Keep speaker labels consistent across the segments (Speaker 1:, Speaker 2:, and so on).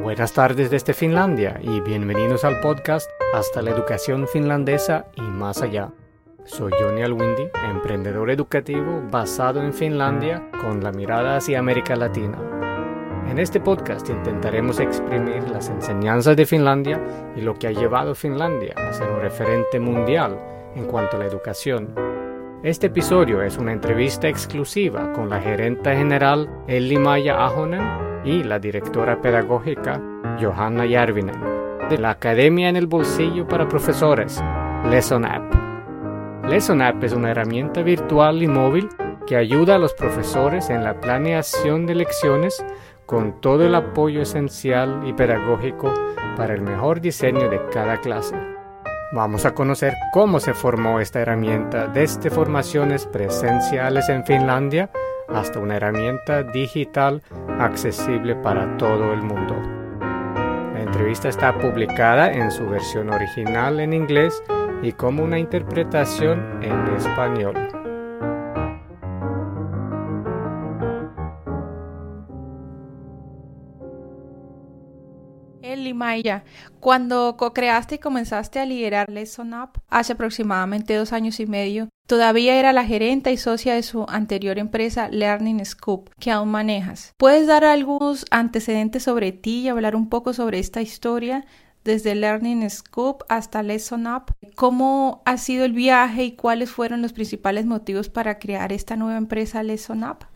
Speaker 1: Buenas tardes desde Finlandia y bienvenidos al podcast Hasta la educación finlandesa y más allá. Soy Johnny Alwindi, emprendedor educativo basado en Finlandia con la mirada hacia América Latina. En este podcast intentaremos exprimir las enseñanzas de Finlandia y lo que ha llevado a Finlandia a ser un referente mundial en cuanto a la educación. Este episodio es una entrevista exclusiva con la gerente general Elli Maya Ahonen y la directora pedagógica Johanna Järvinen de la Academia en el Bolsillo para Profesores, Lesson App. Lesson App es una herramienta virtual y móvil que ayuda a los profesores en la planeación de lecciones con todo el apoyo esencial y pedagógico para el mejor diseño de cada clase. Vamos a conocer cómo se formó esta herramienta desde formaciones presenciales en Finlandia hasta una herramienta digital accesible para todo el mundo. La entrevista está publicada en su versión original en inglés y como una interpretación en español.
Speaker 2: Maya, cuando co-creaste y comenzaste a liderar Lesson Up hace aproximadamente dos años y medio, todavía era la gerente y socia de su anterior empresa Learning Scoop, que aún manejas. ¿Puedes dar algunos antecedentes sobre ti y hablar un poco sobre esta historia? Desde Learning Scoop hasta Lesson Up, ¿cómo ha sido el viaje y cuáles fueron los principales motivos para crear esta nueva empresa Lesson Up?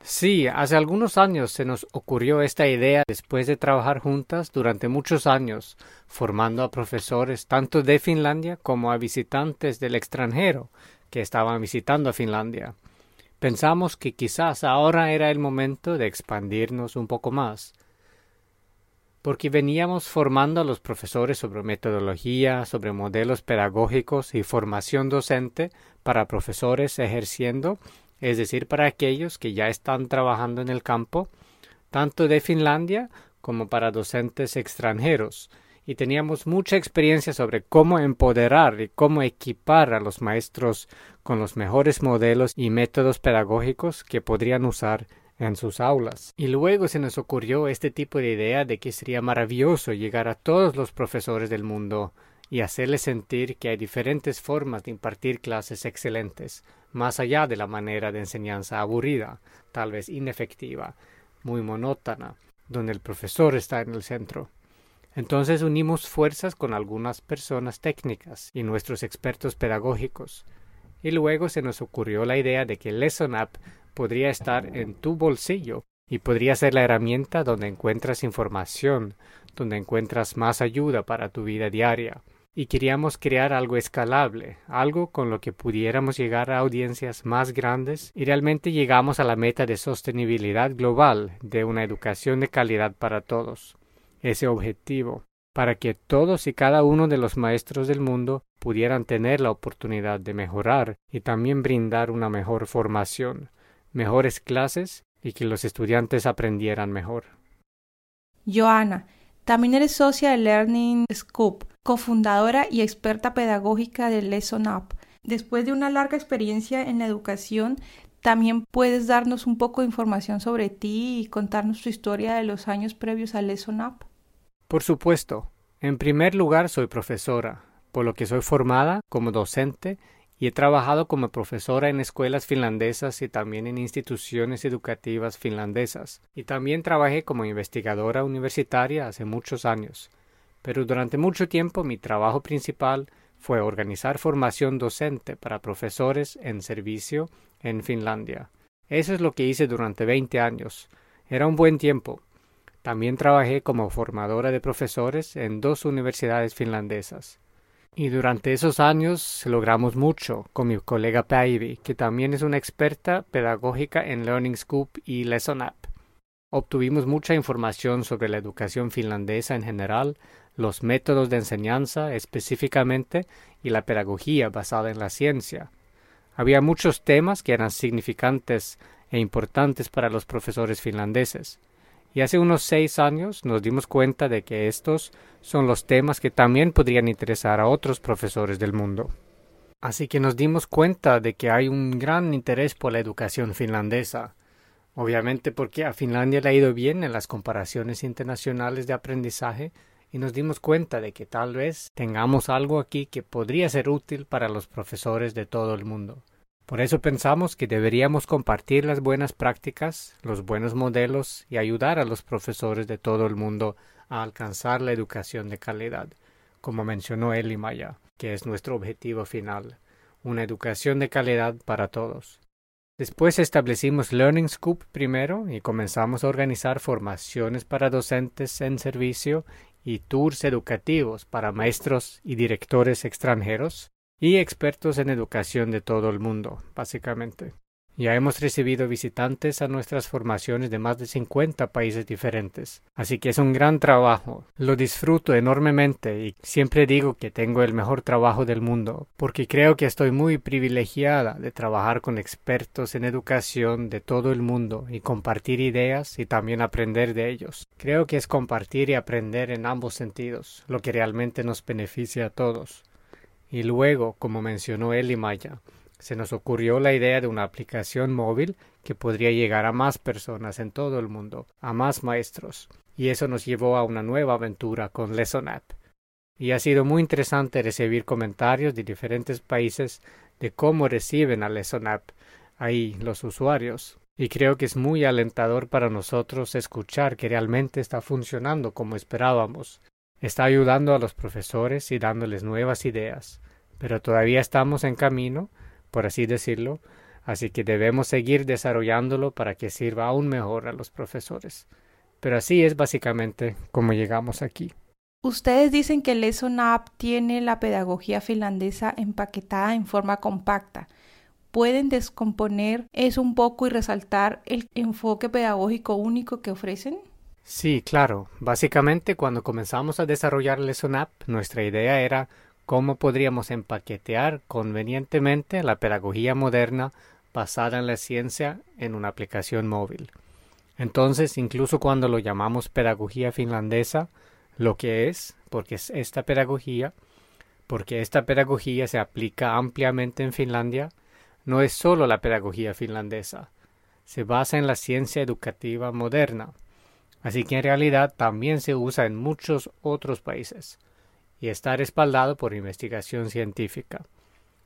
Speaker 1: Sí, hace algunos años se nos ocurrió esta idea después de trabajar juntas durante muchos años, formando a profesores tanto de Finlandia como a visitantes del extranjero que estaban visitando a Finlandia. Pensamos que quizás ahora era el momento de expandirnos un poco más, porque veníamos formando a los profesores sobre metodología, sobre modelos pedagógicos y formación docente para profesores ejerciendo es decir, para aquellos que ya están trabajando en el campo, tanto de Finlandia como para docentes extranjeros, y teníamos mucha experiencia sobre cómo empoderar y cómo equipar a los maestros con los mejores modelos y métodos pedagógicos que podrían usar en sus aulas. Y luego se nos ocurrió este tipo de idea de que sería maravilloso llegar a todos los profesores del mundo y hacerles sentir que hay diferentes formas de impartir clases excelentes, más allá de la manera de enseñanza aburrida, tal vez inefectiva, muy monótona, donde el profesor está en el centro. Entonces unimos fuerzas con algunas personas técnicas y nuestros expertos pedagógicos, y luego se nos ocurrió la idea de que Lesson App podría estar en tu bolsillo y podría ser la herramienta donde encuentras información, donde encuentras más ayuda para tu vida diaria y queríamos crear algo escalable, algo con lo que pudiéramos llegar a audiencias más grandes y realmente llegamos a la meta de sostenibilidad global de una educación de calidad para todos. Ese objetivo, para que todos y cada uno de los maestros del mundo pudieran tener la oportunidad de mejorar y también brindar una mejor formación, mejores clases y que los estudiantes aprendieran mejor.
Speaker 2: Joana, también eres socia de Learning Scoop cofundadora y experta pedagógica de Lesson Up. Después de una larga experiencia en la educación, también puedes darnos un poco de información sobre ti y contarnos tu historia de los años previos a Lesson Up.
Speaker 1: Por supuesto. En primer lugar, soy profesora, por lo que soy formada como docente y he trabajado como profesora en escuelas finlandesas y también en instituciones educativas finlandesas. Y también trabajé como investigadora universitaria hace muchos años pero durante mucho tiempo mi trabajo principal fue organizar formación docente para profesores en servicio en Finlandia. Eso es lo que hice durante 20 años. Era un buen tiempo. También trabajé como formadora de profesores en dos universidades finlandesas. Y durante esos años logramos mucho con mi colega Päivi, que también es una experta pedagógica en Learning Scoop y Lesson App. Obtuvimos mucha información sobre la educación finlandesa en general, los métodos de enseñanza específicamente y la pedagogía basada en la ciencia. Había muchos temas que eran significantes e importantes para los profesores finlandeses, y hace unos seis años nos dimos cuenta de que estos son los temas que también podrían interesar a otros profesores del mundo. Así que nos dimos cuenta de que hay un gran interés por la educación finlandesa, Obviamente porque a Finlandia le ha ido bien en las comparaciones internacionales de aprendizaje y nos dimos cuenta de que tal vez tengamos algo aquí que podría ser útil para los profesores de todo el mundo. Por eso pensamos que deberíamos compartir las buenas prácticas, los buenos modelos y ayudar a los profesores de todo el mundo a alcanzar la educación de calidad, como mencionó Eli Maya, que es nuestro objetivo final, una educación de calidad para todos. Después establecimos Learning Scoop primero y comenzamos a organizar formaciones para docentes en servicio y tours educativos para maestros y directores extranjeros y expertos en educación de todo el mundo, básicamente. Ya hemos recibido visitantes a nuestras formaciones de más de 50 países diferentes, así que es un gran trabajo. Lo disfruto enormemente y siempre digo que tengo el mejor trabajo del mundo, porque creo que estoy muy privilegiada de trabajar con expertos en educación de todo el mundo y compartir ideas y también aprender de ellos. Creo que es compartir y aprender en ambos sentidos, lo que realmente nos beneficia a todos. Y luego, como mencionó Eli Maya, se nos ocurrió la idea de una aplicación móvil que podría llegar a más personas en todo el mundo, a más maestros, y eso nos llevó a una nueva aventura con Lesson App. Y ha sido muy interesante recibir comentarios de diferentes países de cómo reciben a Lesson App ahí los usuarios. Y creo que es muy alentador para nosotros escuchar que realmente está funcionando como esperábamos, Está ayudando a los profesores y dándoles nuevas ideas, pero todavía estamos en camino, por así decirlo, así que debemos seguir desarrollándolo para que sirva aún mejor a los profesores. Pero así es básicamente como llegamos aquí.
Speaker 2: Ustedes dicen que Lesson App tiene la pedagogía finlandesa empaquetada en forma compacta. ¿Pueden descomponer eso un poco y resaltar el enfoque pedagógico único que ofrecen?
Speaker 1: Sí, claro. Básicamente, cuando comenzamos a desarrollar Lesson App, nuestra idea era cómo podríamos empaquetear convenientemente la pedagogía moderna basada en la ciencia en una aplicación móvil. Entonces, incluso cuando lo llamamos pedagogía finlandesa, lo que es, porque es esta pedagogía, porque esta pedagogía se aplica ampliamente en Finlandia, no es solo la pedagogía finlandesa, se basa en la ciencia educativa moderna, así que en realidad también se usa en muchos otros países y está respaldado por investigación científica.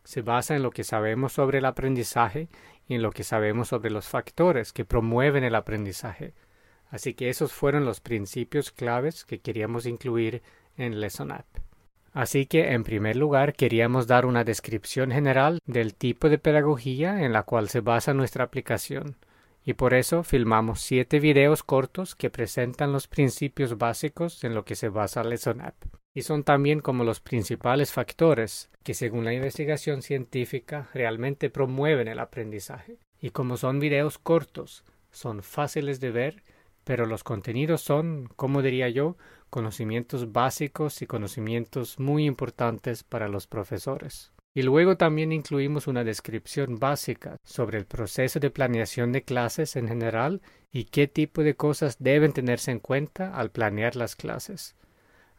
Speaker 1: Se basa en lo que sabemos sobre el aprendizaje y en lo que sabemos sobre los factores que promueven el aprendizaje. Así que esos fueron los principios claves que queríamos incluir en Lesson App. Así que, en primer lugar, queríamos dar una descripción general del tipo de pedagogía en la cual se basa nuestra aplicación y por eso filmamos siete videos cortos que presentan los principios básicos en lo que se basa Lesson App. Son también como los principales factores que según la investigación científica realmente promueven el aprendizaje. Y como son videos cortos, son fáciles de ver, pero los contenidos son, como diría yo, conocimientos básicos y conocimientos muy importantes para los profesores. Y luego también incluimos una descripción básica sobre el proceso de planeación de clases en general y qué tipo de cosas deben tenerse en cuenta al planear las clases.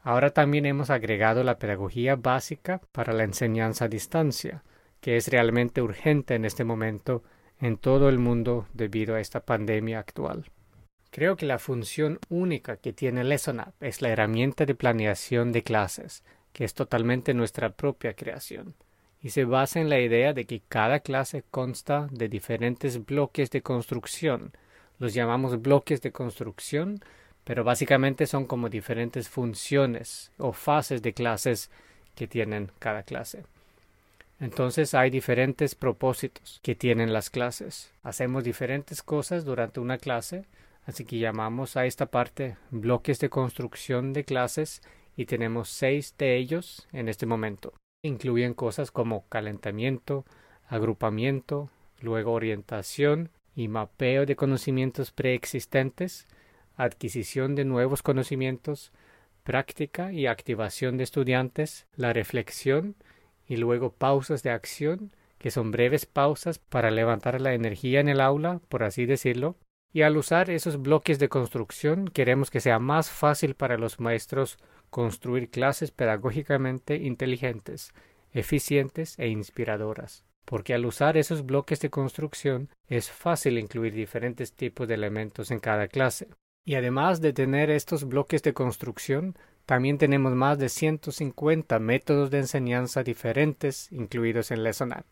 Speaker 1: Ahora también hemos agregado la pedagogía básica para la enseñanza a distancia, que es realmente urgente en este momento en todo el mundo debido a esta pandemia actual. Creo que la función única que tiene Lesson App es la herramienta de planeación de clases, que es totalmente nuestra propia creación y se basa en la idea de que cada clase consta de diferentes bloques de construcción. Los llamamos bloques de construcción, pero básicamente son como diferentes funciones o fases de clases que tienen cada clase. Entonces hay diferentes propósitos que tienen las clases. Hacemos diferentes cosas durante una clase, así que llamamos a esta parte bloques de construcción de clases y tenemos seis de ellos en este momento. Incluyen cosas como calentamiento, agrupamiento, luego orientación y mapeo de conocimientos preexistentes, adquisición de nuevos conocimientos, práctica y activación de estudiantes, la reflexión y luego pausas de acción, que son breves pausas para levantar la energía en el aula, por así decirlo, y al usar esos bloques de construcción queremos que sea más fácil para los maestros construir clases pedagógicamente inteligentes, eficientes e inspiradoras. porque al usar esos bloques de construcción es fácil incluir diferentes tipos de elementos en cada clase. Y además de tener estos bloques de construcción, también tenemos más de 150 métodos de enseñanza diferentes incluidos en LessonApp.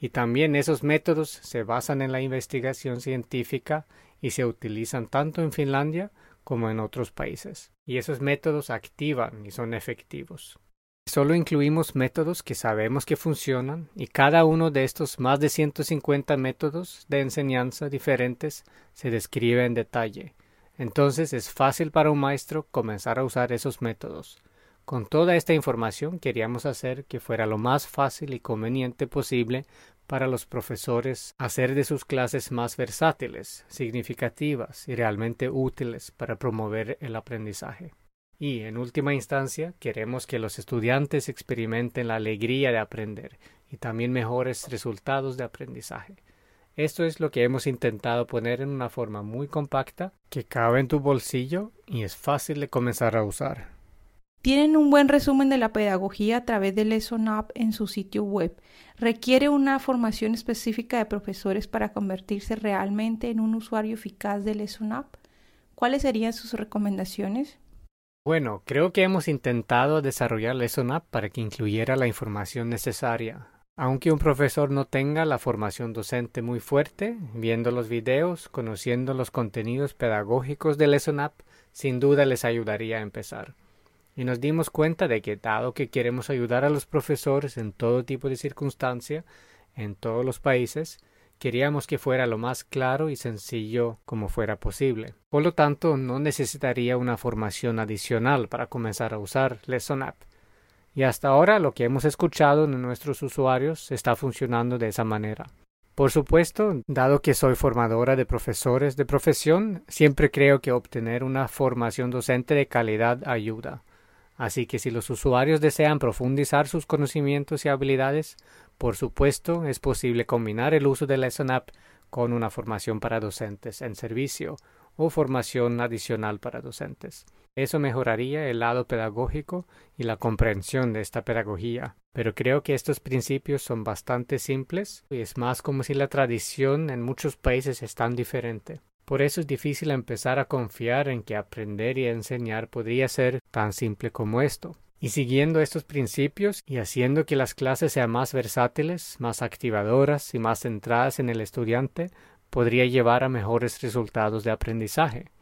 Speaker 1: Y también esos métodos se basan en la investigación científica y se utilizan tanto en Finlandia como en otros países. Y esos métodos activan y son efectivos. Solo incluimos métodos que sabemos que funcionan y cada uno de estos más de 150 métodos de enseñanza diferentes se describe en detalle. Entonces es fácil para un maestro comenzar a usar esos métodos. Con toda esta información queríamos hacer que fuera lo más fácil y conveniente posible para los profesores hacer de sus clases más versátiles, significativas y realmente útiles para promover el aprendizaje. Y, en última instancia, queremos que los estudiantes experimenten la alegría de aprender y también mejores resultados de aprendizaje. Esto es lo que hemos intentado poner en una forma muy compacta que cabe en tu bolsillo y es fácil de comenzar a usar.
Speaker 2: Tienen un buen resumen de la pedagogía a través de Lesson Up en su sitio web. ¿Requiere una formación específica de profesores para convertirse realmente en un usuario eficaz de Lesson Up? ¿Cuáles serían sus recomendaciones?
Speaker 1: Bueno, creo que hemos intentado desarrollar Lesson Up para que incluyera la información necesaria. Aunque un profesor no tenga la formación docente muy fuerte, viendo los videos, conociendo los contenidos pedagógicos de Lesson sin duda les ayudaría a empezar. Y nos dimos cuenta de que, dado que queremos ayudar a los profesores en todo tipo de circunstancia, en todos los países, Queríamos que fuera lo más claro y sencillo como fuera posible. Por lo tanto, no necesitaría una formación adicional para comenzar a usar Lesson App. Y hasta ahora lo que hemos escuchado de nuestros usuarios está funcionando de esa manera. Por supuesto, dado que soy formadora de profesores de profesión, siempre creo que obtener una formación docente de calidad ayuda. Así que si los usuarios desean profundizar sus conocimientos y habilidades, por supuesto es posible combinar el uso de Lesson App con una formación para docentes en servicio o formación adicional para docentes. Eso mejoraría el lado pedagógico y la comprensión de esta pedagogía. Pero creo que estos principios son bastante simples y es más como si la tradición en muchos países es tan diferente. Por eso es difícil empezar a confiar en que aprender y enseñar podría ser tan simple como esto. Y siguiendo estos principios y haciendo que las clases sean más versátiles, más activadoras y más centradas en el estudiante, podría llevar a mejores resultados de aprendizaje.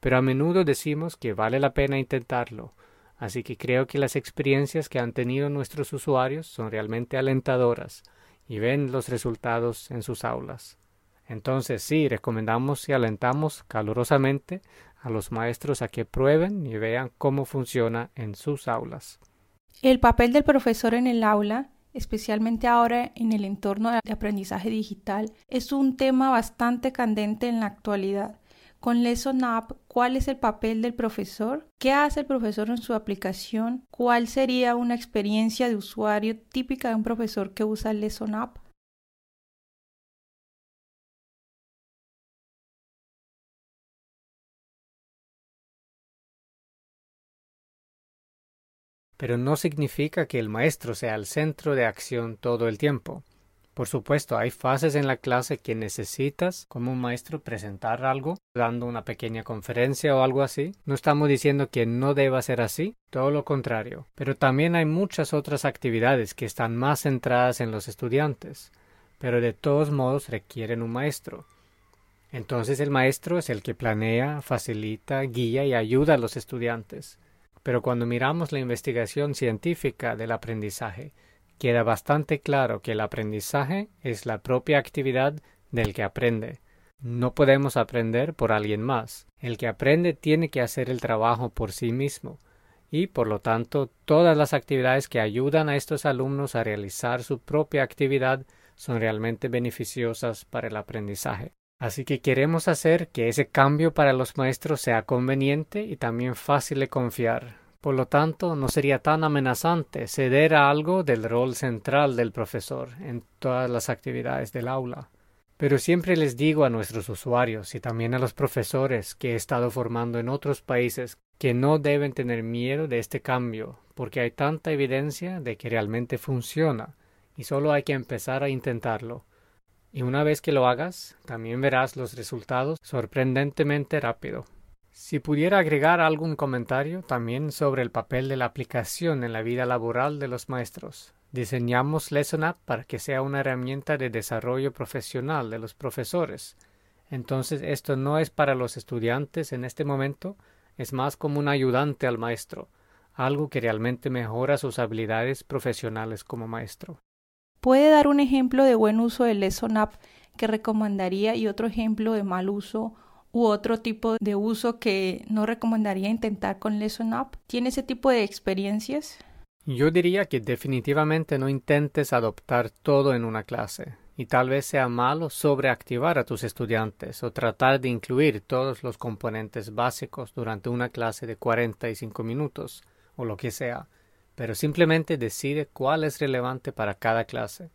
Speaker 1: Pero a menudo decimos que vale la pena intentarlo, así que creo que las experiencias que han tenido nuestros usuarios son realmente alentadoras y ven los resultados en sus aulas. Entonces sí, recomendamos y alentamos calurosamente a los maestros a que prueben y vean cómo funciona en sus aulas.
Speaker 2: El papel del profesor en el aula, especialmente ahora en el entorno de aprendizaje digital, es un tema bastante candente en la actualidad. Con Lesson Up, ¿cuál es el papel del profesor? ¿Qué hace el profesor en su aplicación? ¿Cuál sería una experiencia de usuario típica de un profesor que usa Lesson Up?
Speaker 1: pero no significa que el maestro sea el centro de acción todo el tiempo. Por supuesto, hay fases en la clase que necesitas como un maestro presentar algo, dando una pequeña conferencia o algo así. No estamos diciendo que no deba ser así, todo lo contrario. Pero también hay muchas otras actividades que están más centradas en los estudiantes, pero de todos modos requieren un maestro. Entonces el maestro es el que planea, facilita, guía y ayuda a los estudiantes. Pero cuando miramos la investigación científica del aprendizaje, queda bastante claro que el aprendizaje es la propia actividad del que aprende. No podemos aprender por alguien más. El que aprende tiene que hacer el trabajo por sí mismo y, por lo tanto, todas las actividades que ayudan a estos alumnos a realizar su propia actividad son realmente beneficiosas para el aprendizaje. Así que queremos hacer que ese cambio para los maestros sea conveniente y también fácil de confiar. Por lo tanto, no sería tan amenazante ceder a algo del rol central del profesor en todas las actividades del aula. Pero siempre les digo a nuestros usuarios y también a los profesores que he estado formando en otros países que no deben tener miedo de este cambio, porque hay tanta evidencia de que realmente funciona y solo hay que empezar a intentarlo. Y una vez que lo hagas, también verás los resultados sorprendentemente rápido. Si pudiera agregar algún comentario también sobre el papel de la aplicación en la vida laboral de los maestros. Diseñamos Lesson para que sea una herramienta de desarrollo profesional de los profesores. Entonces esto no es para los estudiantes en este momento, es más como un ayudante al maestro, algo que realmente mejora sus habilidades profesionales como maestro.
Speaker 2: ¿Puede dar un ejemplo de buen uso del Lesson App que recomendaría y otro ejemplo de mal uso u otro tipo de uso que no recomendaría intentar con Lesson Up? ¿Tiene ese tipo de experiencias?
Speaker 1: Yo diría que definitivamente no intentes adoptar todo en una clase, y tal vez sea malo sobreactivar a tus estudiantes o tratar de incluir todos los componentes básicos durante una clase de 45 minutos o lo que sea, pero simplemente decide cuál es relevante para cada clase.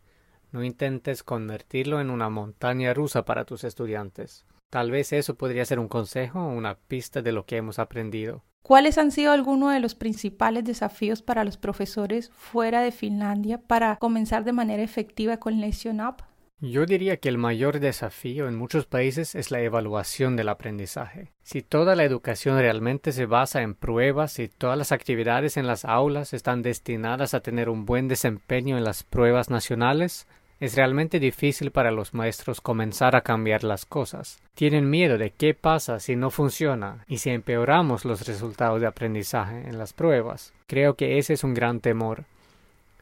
Speaker 1: No intentes convertirlo en una montaña rusa para tus estudiantes. Tal vez eso podría ser un consejo o una pista de lo que hemos aprendido.
Speaker 2: ¿Cuáles han sido algunos de los principales desafíos para los profesores fuera de Finlandia para comenzar de manera efectiva con Lesson Up?
Speaker 1: Yo diría que el mayor desafío en muchos países es la evaluación del aprendizaje. Si toda la educación realmente se basa en pruebas y todas las actividades en las aulas están destinadas a tener un buen desempeño en las pruebas nacionales, es realmente difícil para los maestros comenzar a cambiar las cosas. Tienen miedo de qué pasa si no funciona y si empeoramos los resultados de aprendizaje en las pruebas. Creo que ese es un gran temor.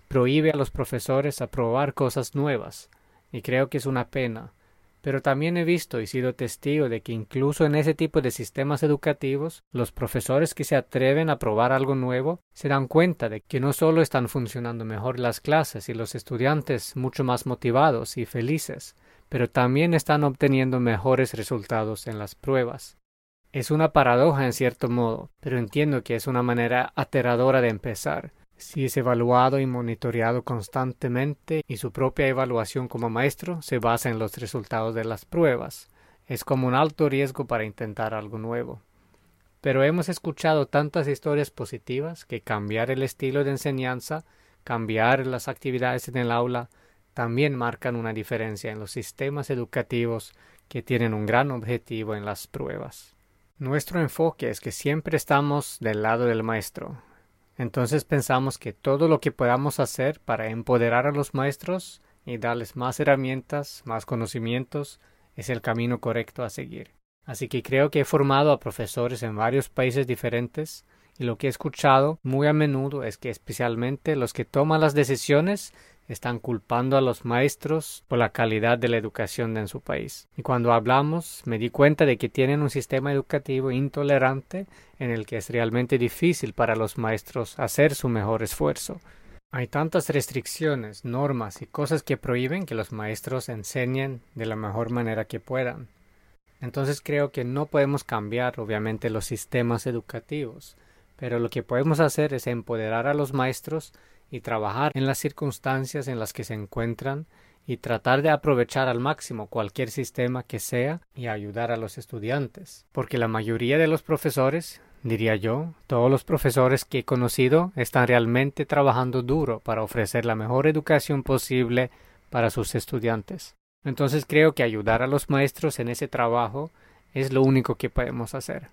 Speaker 1: Prohíbe a los profesores a probar cosas nuevas y creo que es una pena. Pero también he visto y sido testigo de que incluso en ese tipo de sistemas educativos, los profesores que se atreven a probar algo nuevo se dan cuenta de que no solo están funcionando mejor las clases y los estudiantes mucho más motivados y felices, pero también están obteniendo mejores resultados en las pruebas. Es una paradoja en cierto modo, pero entiendo que es una manera aterradora de empezar, si es evaluado y monitoreado constantemente y su propia evaluación como maestro se basa en los resultados de las pruebas. Es como un alto riesgo para intentar algo nuevo. Pero hemos escuchado tantas historias positivas que cambiar el estilo de enseñanza, cambiar las actividades en el aula, también marcan una diferencia en los sistemas educativos que tienen un gran objetivo en las pruebas. Nuestro enfoque es que siempre estamos del lado del maestro, entonces pensamos que todo lo que podamos hacer para empoderar a los maestros y darles más herramientas, más conocimientos, es el camino correcto a seguir. Así que creo que he formado a profesores en varios países diferentes y lo que he escuchado muy a menudo es que especialmente los que toman las decisiones están culpando a los maestros por la calidad de la educación en su país. Y cuando hablamos me di cuenta de que tienen un sistema educativo intolerante en el que es realmente difícil para los maestros hacer su mejor esfuerzo. Hay tantas restricciones, normas y cosas que prohíben que los maestros enseñen de la mejor manera que puedan. Entonces creo que no podemos cambiar obviamente los sistemas educativos, pero lo que podemos hacer es empoderar a los maestros y trabajar en las circunstancias en las que se encuentran y tratar de aprovechar al máximo cualquier sistema que sea y ayudar a los estudiantes. Porque la mayoría de los profesores, diría yo, todos los profesores que he conocido están realmente trabajando duro para ofrecer la mejor educación posible para sus estudiantes. Entonces creo que ayudar a los maestros en ese trabajo es lo único que podemos hacer.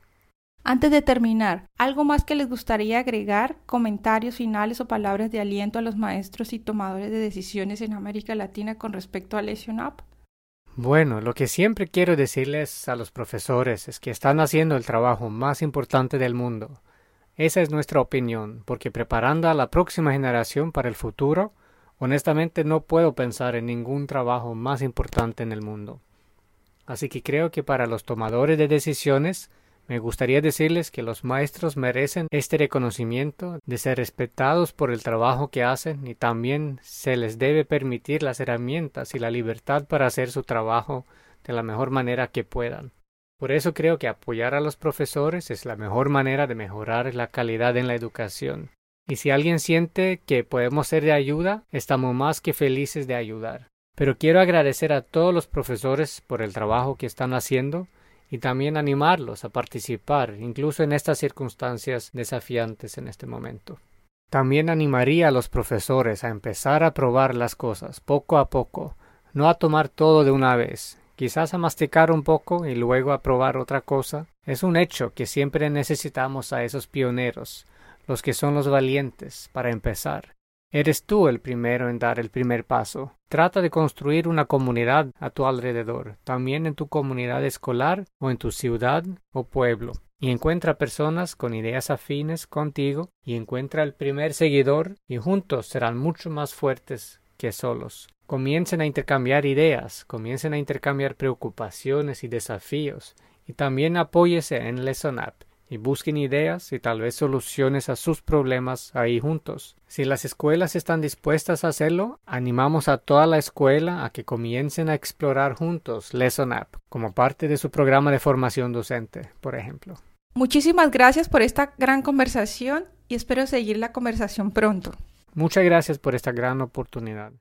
Speaker 2: Antes de terminar, ¿algo más que les gustaría agregar? ¿Comentarios finales o palabras de aliento a los maestros y tomadores de decisiones en América Latina con respecto a Lesson Up?
Speaker 1: Bueno, lo que siempre quiero decirles a los profesores es que están haciendo el trabajo más importante del mundo. Esa es nuestra opinión, porque preparando a la próxima generación para el futuro, honestamente no puedo pensar en ningún trabajo más importante en el mundo. Así que creo que para los tomadores de decisiones me gustaría decirles que los maestros merecen este reconocimiento de ser respetados por el trabajo que hacen y también se les debe permitir las herramientas y la libertad para hacer su trabajo de la mejor manera que puedan. Por eso creo que apoyar a los profesores es la mejor manera de mejorar la calidad en la educación. Y si alguien siente que podemos ser de ayuda, estamos más que felices de ayudar. Pero quiero agradecer a todos los profesores por el trabajo que están haciendo y también animarlos a participar, incluso en estas circunstancias desafiantes en este momento. También animaría a los profesores a empezar a probar las cosas poco a poco, no a tomar todo de una vez, quizás a masticar un poco y luego a probar otra cosa. Es un hecho que siempre necesitamos a esos pioneros, los que son los valientes, para empezar. Eres tú el primero en dar el primer paso. Trata de construir una comunidad a tu alrededor, también en tu comunidad escolar o en tu ciudad o pueblo y encuentra personas con ideas afines contigo y encuentra el primer seguidor y juntos serán mucho más fuertes que solos. Comiencen a intercambiar ideas, comiencen a intercambiar preocupaciones y desafíos y también apóyese en Lesson y busquen ideas y tal vez soluciones a sus problemas ahí juntos. Si las escuelas están dispuestas a hacerlo, animamos a toda la escuela a que comiencen a explorar juntos Lesson App como parte de su programa de formación docente, por ejemplo.
Speaker 2: Muchísimas gracias por esta gran conversación y espero seguir la conversación pronto.
Speaker 1: Muchas gracias por esta gran oportunidad.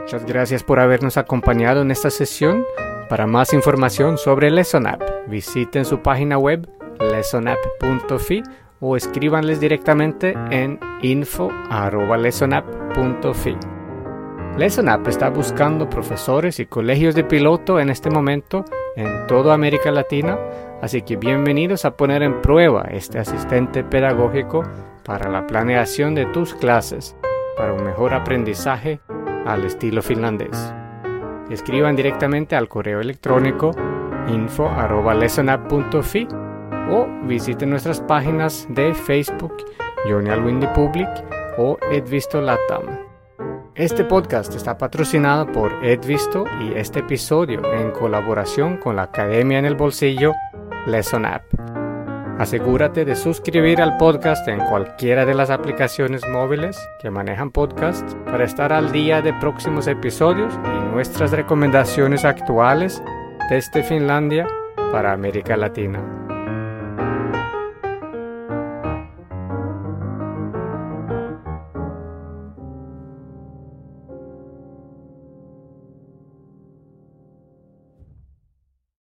Speaker 1: Muchas gracias por habernos acompañado en esta sesión. Para más información sobre Lesson App, visiten su página web lessonapp.fi o escríbanles directamente en info.lessonapp.fi. Lesson App está buscando profesores y colegios de piloto en este momento en toda América Latina, así que bienvenidos a poner en prueba este asistente pedagógico para la planeación de tus clases para un mejor aprendizaje al estilo finlandés. Escriban directamente al correo electrónico info.lessonapp.fi o visiten nuestras páginas de Facebook, Johnny Alwindi Public o Edvisto Latam. Este podcast está patrocinado por Edvisto y este episodio en colaboración con la Academia en el Bolsillo Lesson App. Asegúrate de suscribir al podcast en cualquiera de las aplicaciones móviles que manejan podcast para estar al día de próximos episodios y nuestras recomendaciones actuales desde Finlandia para América Latina.